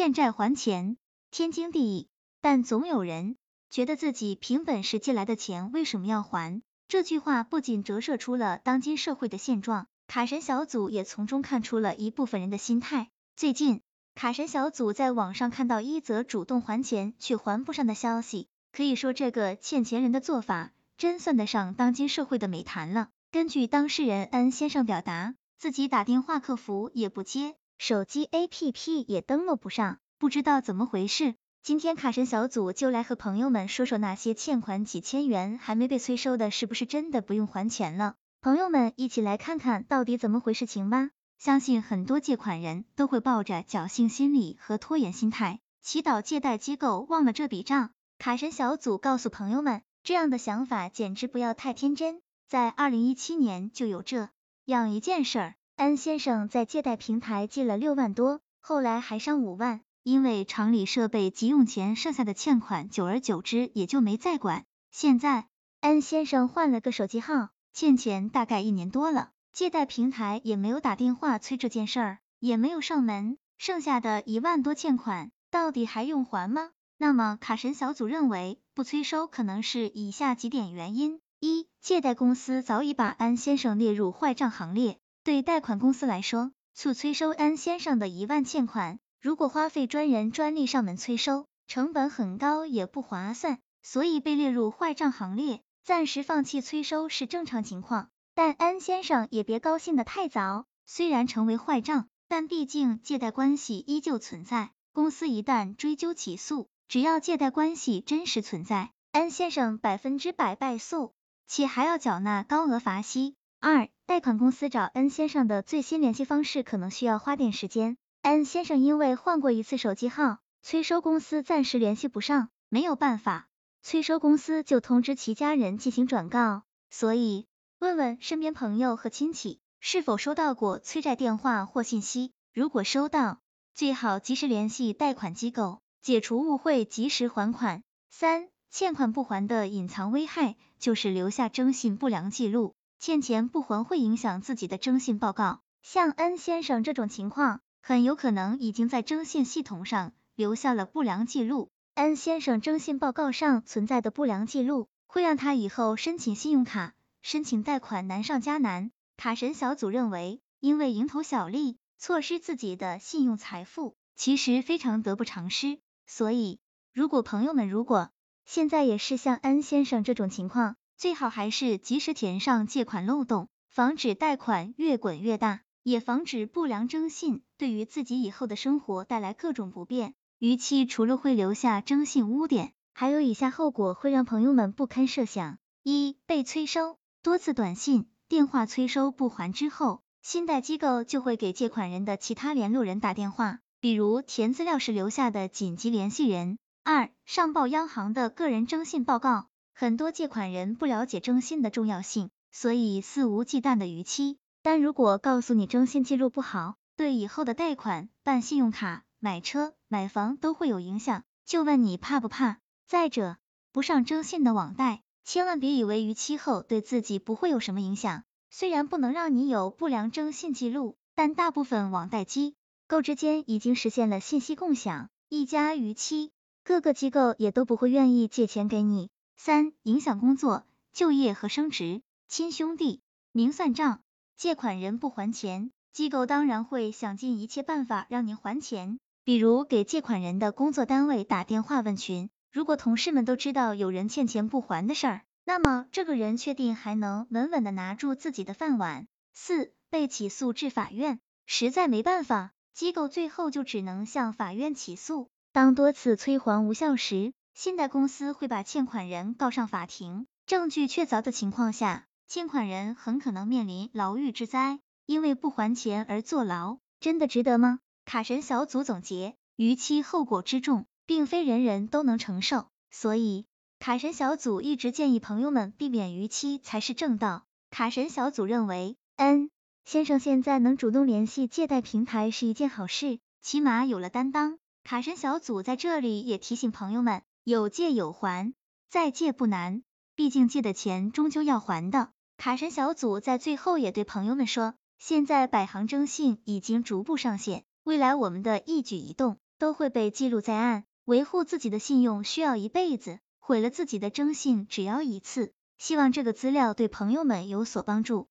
欠债还钱，天经地义。但总有人觉得自己凭本事借来的钱为什么要还？这句话不仅折射出了当今社会的现状，卡神小组也从中看出了一部分人的心态。最近，卡神小组在网上看到一则主动还钱却还不上的消息，可以说这个欠钱人的做法真算得上当今社会的美谈了。根据当事人 N 先生表达，自己打电话客服也不接，手机 APP 也登录不上，不知道怎么回事。今天卡神小组就来和朋友们说说那些欠款几千元还没被催收的，是不是真的不用还钱了？朋友们一起来看看到底怎么回事情吧。相信很多借款人都会抱着侥幸心理和拖延心态，祈祷借贷机构忘了这笔账。卡神小组告诉朋友们，这样的想法简直不要太天真。在二零一七年就有这样一件事儿，安先生在借贷平台借了六万多，后来还上五万。因为厂里设备急用钱，剩下的欠款，久而久之也就没再管。现在安先生换了个手机号，欠钱大概一年多了，借贷平台也没有打电话催这件事儿，也没有上门，剩下的一万多欠款，到底还用还吗？那么卡神小组认为不催收可能是以下几点原因：一、借贷公司早已把安先生列入坏账行列，对贷款公司来说，促催收安先生的一万欠款。如果花费专人专利上门催收，成本很高也不划算，所以被列入坏账行列，暂时放弃催收是正常情况。但安先生也别高兴的太早，虽然成为坏账，但毕竟借贷关系依旧存在。公司一旦追究起诉，只要借贷关系真实存在，安先生百分之百败诉，且还要缴纳高额罚息。二，贷款公司找 N 先生的最新联系方式可能需要花点时间。N 先生因为换过一次手机号，催收公司暂时联系不上，没有办法，催收公司就通知其家人进行转告，所以问问身边朋友和亲戚是否收到过催债电话或信息，如果收到，最好及时联系贷款机构，解除误会，及时还款。三、欠款不还的隐藏危害就是留下征信不良记录，欠钱不还会影响自己的征信报告，像 N 先生这种情况。很有可能已经在征信系统上留下了不良记录。N 先生征信报告上存在的不良记录，会让他以后申请信用卡、申请贷款难上加难。卡神小组认为，因为蝇头小利，错失自己的信用财富，其实非常得不偿失。所以，如果朋友们如果现在也是像 N 先生这种情况，最好还是及时填上借款漏洞，防止贷款越滚越大。也防止不良征信对于自己以后的生活带来各种不便。逾期除了会留下征信污点，还有以下后果会让朋友们不堪设想：一、被催收，多次短信、电话催收不还之后，信贷机构就会给借款人的其他联络人打电话，比如填资料时留下的紧急联系人。二、上报央行的个人征信报告，很多借款人不了解征信的重要性，所以肆无忌惮的逾期。但如果告诉你征信记录不好，对以后的贷款、办信用卡、买车、买房都会有影响，就问你怕不怕？再者，不上征信的网贷，千万别以为逾期后对自己不会有什么影响。虽然不能让你有不良征信记录，但大部分网贷机构之间已经实现了信息共享，一家逾期，各个机构也都不会愿意借钱给你。三、影响工作、就业和升职，亲兄弟明算账。借款人不还钱，机构当然会想尽一切办法让您还钱，比如给借款人的工作单位打电话问询，如果同事们都知道有人欠钱不还的事儿，那么这个人确定还能稳稳的拿住自己的饭碗。四、被起诉至法院，实在没办法，机构最后就只能向法院起诉。当多次催还无效时，信贷公司会把欠款人告上法庭，证据确凿的情况下。欠款人很可能面临牢狱之灾，因为不还钱而坐牢，真的值得吗？卡神小组总结，逾期后果之重，并非人人都能承受，所以卡神小组一直建议朋友们避免逾期才是正道。卡神小组认为，N 先生现在能主动联系借贷平台是一件好事，起码有了担当。卡神小组在这里也提醒朋友们，有借有还，再借不难，毕竟借的钱终究要还的。卡神小组在最后也对朋友们说，现在百行征信已经逐步上线，未来我们的一举一动都会被记录在案。维护自己的信用需要一辈子，毁了自己的征信只要一次。希望这个资料对朋友们有所帮助。